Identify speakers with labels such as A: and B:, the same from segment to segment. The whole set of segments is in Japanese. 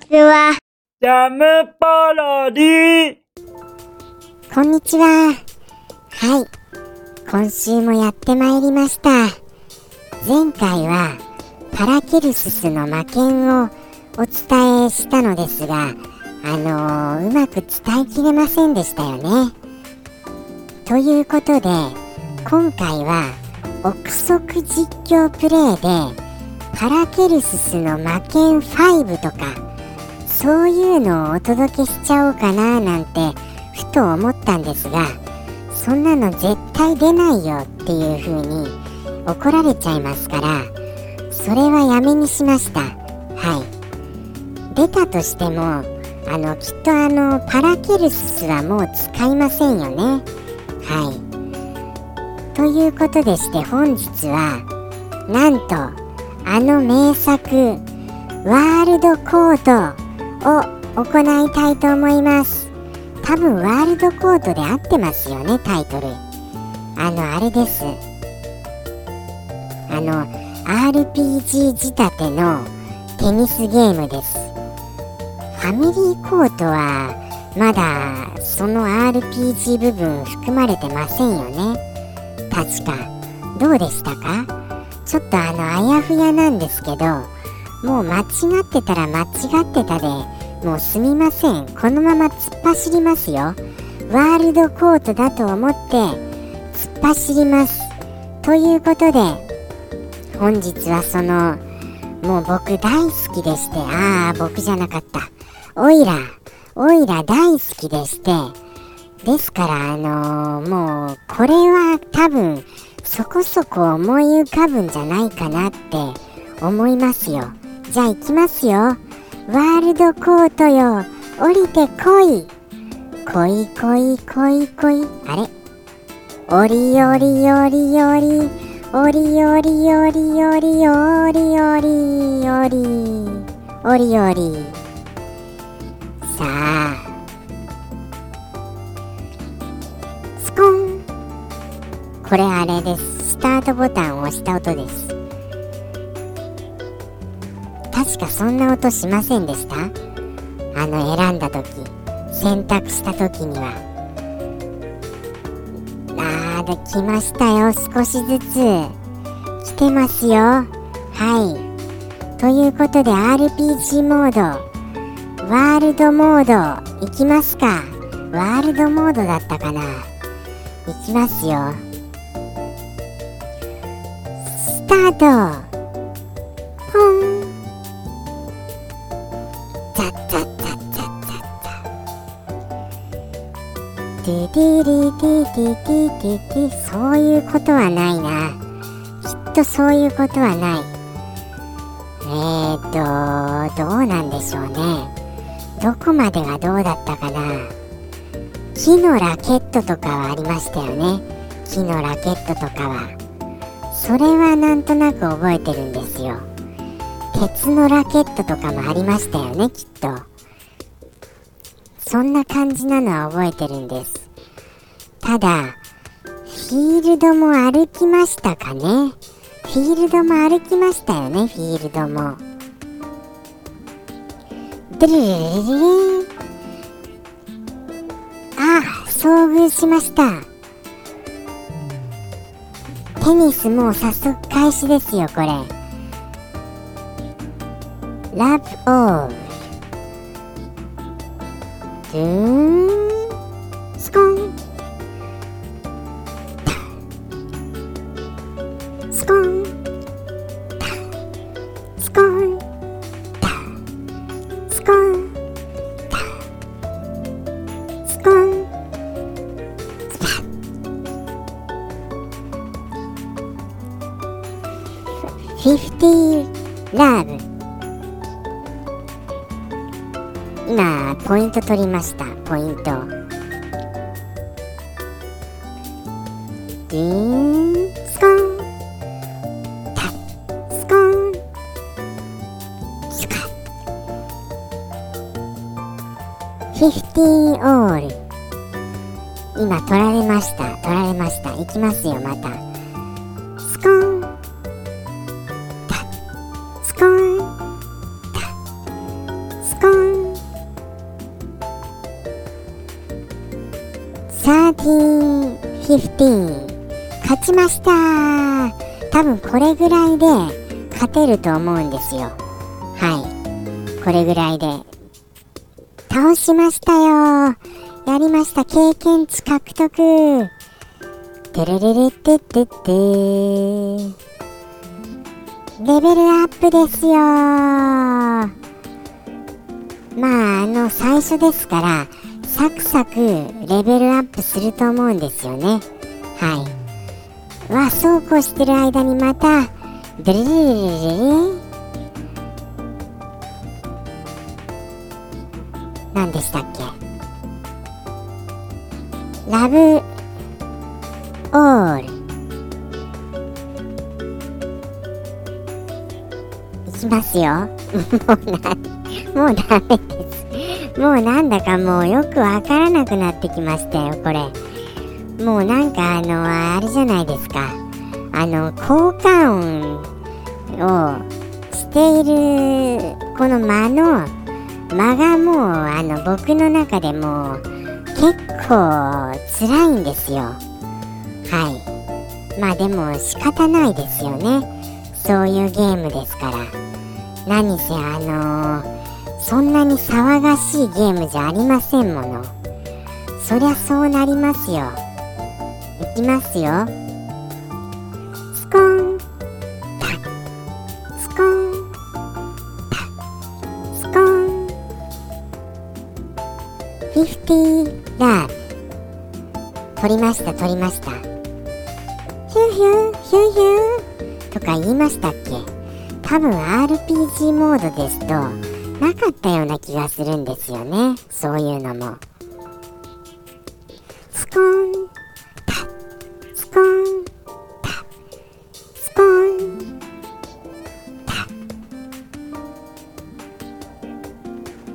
A: ちは。
B: ジャムパロディ
C: こんにちは。はい。今週もやってまいりました。前回はパラケルススの魔剣をお伝えしたのですが、あのーうまく伝えきれませんでしたよね。ということで、今回は憶測実況プレイでパラケルススの魔剣5とかそういうのをお届けしちゃおうかななんてふと思ったんですがそんなの絶対出ないよっていう風に怒られちゃいますからそれはやめにしました。はい。出たとしてもあのきっとあのパラケルススはもう使いませんよね。はい。ということでして本日はなんとあの名作ワールドコートを行いたいと思います。多分ワールドコートで合ってますよねタイトル。あのあれです。あの RPG 仕立てのテニスゲームです。ファミリーコートはまだその RPG 部分含まれてませんよね。確か。どうでしたか？ちょっとあのあやふやなんですけどもう間違ってたら間違ってたでもうすみません。このまま突っ走りますよ。ワールドコートだと思って突っ走ります。ということで本日はそのもう僕大好きでしてああ僕じゃなかった。オイラオイラ大好きでしてですからあのーもうこれは多分そこそこ思い浮かぶんじゃないかなって思いますよ。じゃあ行きますよ。ワールドコートよ。降りてこい。こいこいこいこい。あれ？おりおりおりおり。おりおりおりおりおりおり。おりおり。おりさあ。スコン。これあれです。スタートボタンを押した音です。確かそんな音しませんでした？あの選んだ時選択した時には。あーできましたよ少しずつ。来てますよ。はい。ということで RPG モードワールドモードいきますか。ワールドモードだったかな。いきますよ。スタート。ディディリディディディディディそういうことはないな。きっとそういうことはない。えーとどうなんでしょうね。どこまでがどうだったかな。木のラケットとかはありましたよね。木のラケットとかは。それはなんとなく覚えてるんですよ。鉄のラケットとかもありましたよねきっと。そんな感じなのは覚えてるんです。ただフィールドも歩きましたかね。フィールドも歩きましたよねフィールドも。ドゥルルルルルルンああ遭遇しました。テニスもう早速開始ですよこれ。ラブオー。ルドゥーンスコンスコンスコンスコンスコンスパフィフティーラブポイント取りました。ポイント。ディーンスコン。タッスコン。スカフィフティーオール。今取られました。取られました。いきますよまた。13-15勝ちました。多分これぐらいで勝てると思うんですよ。はい。これぐらいで。倒しましたよ。やりました。経験値獲得。てれれれってってって。レベルアップですよ。まああの最初ですからサクサクレベルアップすると思うんですよね。はい。わそうこうしてる間にまたデレレレレレ何でしたっけラブオールいきますよもうなもうダメですもうなんだかもうよくわからなくなってきましたよこれ。もうなんかあのあれじゃないですか。あの効果音をしているこの間の間がもうあの僕の中でも結構辛いんですよ。はい。まあでも仕方ないですよね。そういうゲームですから。何せあのー、そんなに騒がしいゲームじゃありませんもの。そりゃそうなりますよ。いきますよ。スコーン。タスコーン。タスコーン。フィフティーラー。取りました取りました。ヒューヒューヒューヒュー。とか言いましたっけ？多分 RPG モードですと。なかったような気がするんですよね。そういうのも。スコンタスコンタスコンタ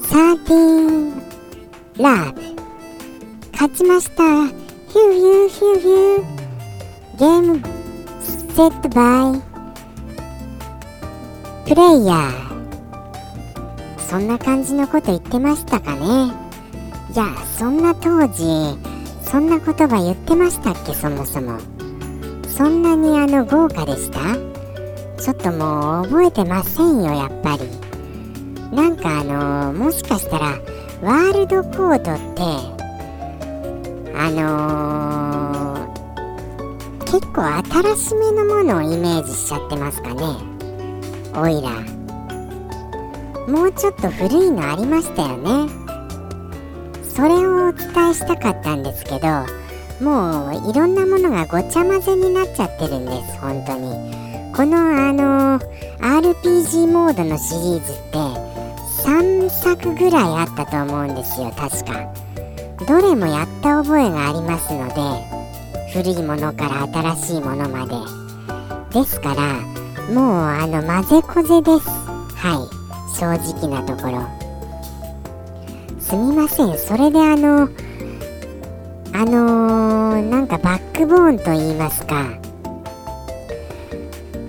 C: サーティーンラブ勝ちましたヒューヒューヒューヒューゲームセットバイプレイヤーそんな感じのこと言ってましたかね。いやそんな当時そんな言葉言ってましたっけそもそも。そんなにあの豪華でした？ちょっともう覚えてませんよやっぱり。なんかあのもしかしたらワールドコードってあのー、結構新しめのものをイメージしちゃってますかね。オイラもうちょっと古いのありましたよね。それをお伝えしたかったんですけどもういろんなものがごちゃ混ぜになっちゃってるんです本当に。このあの、RPG モードのシリーズって3作ぐらいあったと思うんですよ確か。どれもやった覚えがありますので古いものから新しいものまで。ですからもうあの混ぜこぜです。はい。正直なところ。すみません。それであのあのー、なんかバックボーンと言いますか。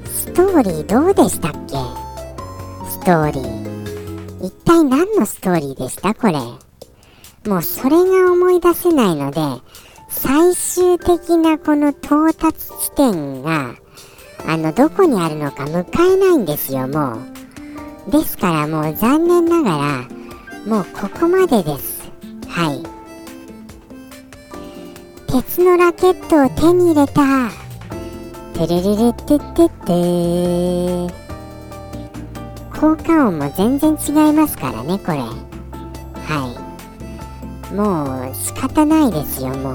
C: ストーリーどうでしたっけ？ストーリー。一体何のストーリーでした？これ。もうそれが思い出せないので、最終的なこの到達地点が、あの、どこにあるのか迎えないんですよ、もう。ですからもう残念ながら、もうここまでです。はい。鉄のラケットを手に入れた。てれれれってってって効果音も全然違いますからね、これ。はい。もう仕方ないですよも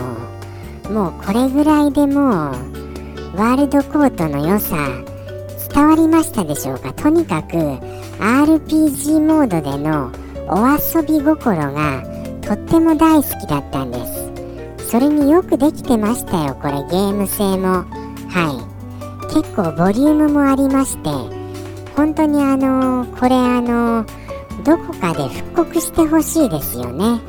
C: うもうこれぐらいでもうワールドコートの良さ伝わりましたでしょうか？とにかく RPG モードでのお遊び心がとっても大好きだったんです。それによくできてましたよこれゲーム性も。はい。結構ボリュームもありまして本当にあのこれあのどこかで復刻してほしいですよね。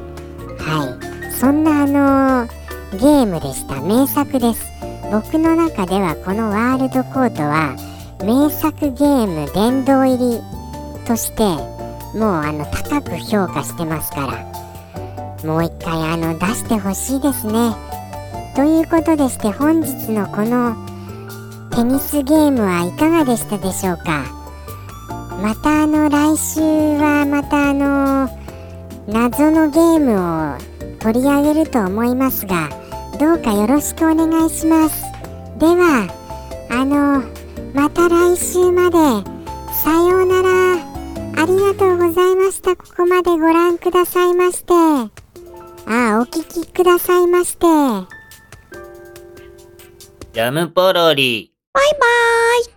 C: はい。そんなあのー、ゲームでした。名作です。僕の中ではこのワールドコートは名作ゲーム殿堂入りとしてもうあの高く評価してますからもう一回あの出してほしいですね。ということでして本日のこのテニスゲームはいかがでしたでしょうか。またあの来週はまたあの謎のゲームを取り上げると思いますがどうかよろしくお願いします。ではあのまた来週まで。さようなら。ありがとうございました。ここまでご覧くださいまして。あお聞きくださいまして。
B: ジャムポロリ。
A: バイバーイ